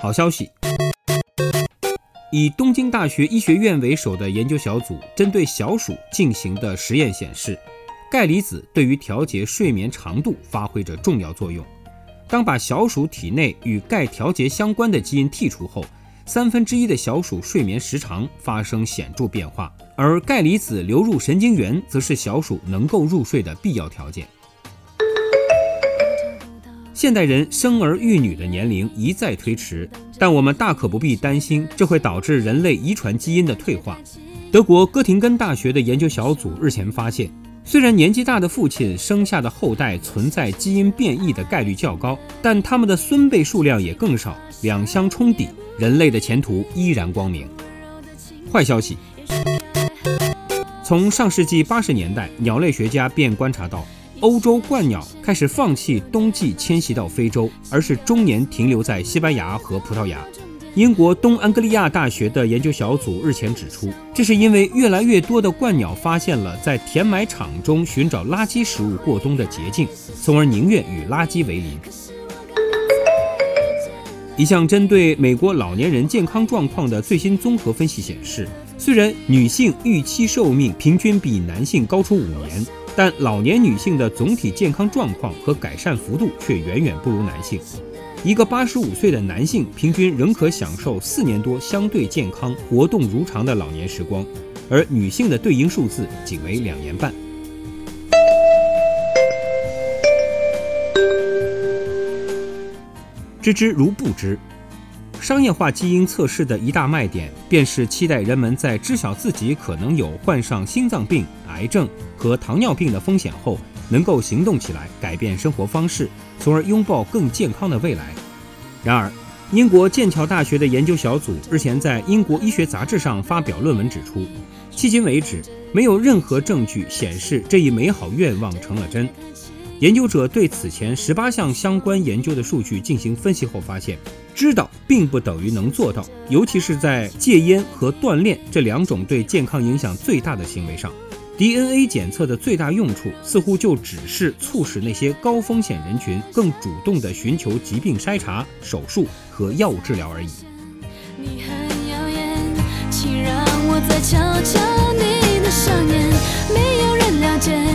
好消息，以东京大学医学院为首的研究小组针对小鼠进行的实验显示，钙离子对于调节睡眠长度发挥着重要作用。当把小鼠体内与钙调节相关的基因剔除后，三分之一的小鼠睡眠时长发生显著变化，而钙离子流入神经元则是小鼠能够入睡的必要条件。现代人生儿育女的年龄一再推迟，但我们大可不必担心，这会导致人类遗传基因的退化。德国哥廷根大学的研究小组日前发现，虽然年纪大的父亲生下的后代存在基因变异的概率较高，但他们的孙辈数量也更少，两相冲抵，人类的前途依然光明。坏消息，从上世纪八十年代，鸟类学家便观察到。欧洲鹳鸟开始放弃冬季迁徙到非洲，而是终年停留在西班牙和葡萄牙。英国东安格利亚大学的研究小组日前指出，这是因为越来越多的鹳鸟发现了在填埋场中寻找垃圾食物过冬的捷径，从而宁愿与垃圾为邻。一项针对美国老年人健康状况的最新综合分析显示，虽然女性预期寿命平均比男性高出五年。但老年女性的总体健康状况和改善幅度却远远不如男性。一个八十五岁的男性平均仍可享受四年多相对健康、活动如常的老年时光，而女性的对应数字仅为两年半。知之如不知。商业化基因测试的一大卖点，便是期待人们在知晓自己可能有患上心脏病、癌症和糖尿病的风险后，能够行动起来，改变生活方式，从而拥抱更健康的未来。然而，英国剑桥大学的研究小组日前在英国医学杂志上发表论文指出，迄今为止，没有任何证据显示这一美好愿望成了真。研究者对此前十八项相关研究的数据进行分析后发现，知道并不等于能做到尤其是在戒烟和锻炼这两种对健康影响最大的行为上。Dna 检测的最大用处似乎就只是促使那些高风险人群更主动地寻求疾病筛查手术和药物治疗而已。你很耀眼请让我再瞧瞧你的双眼没有人了解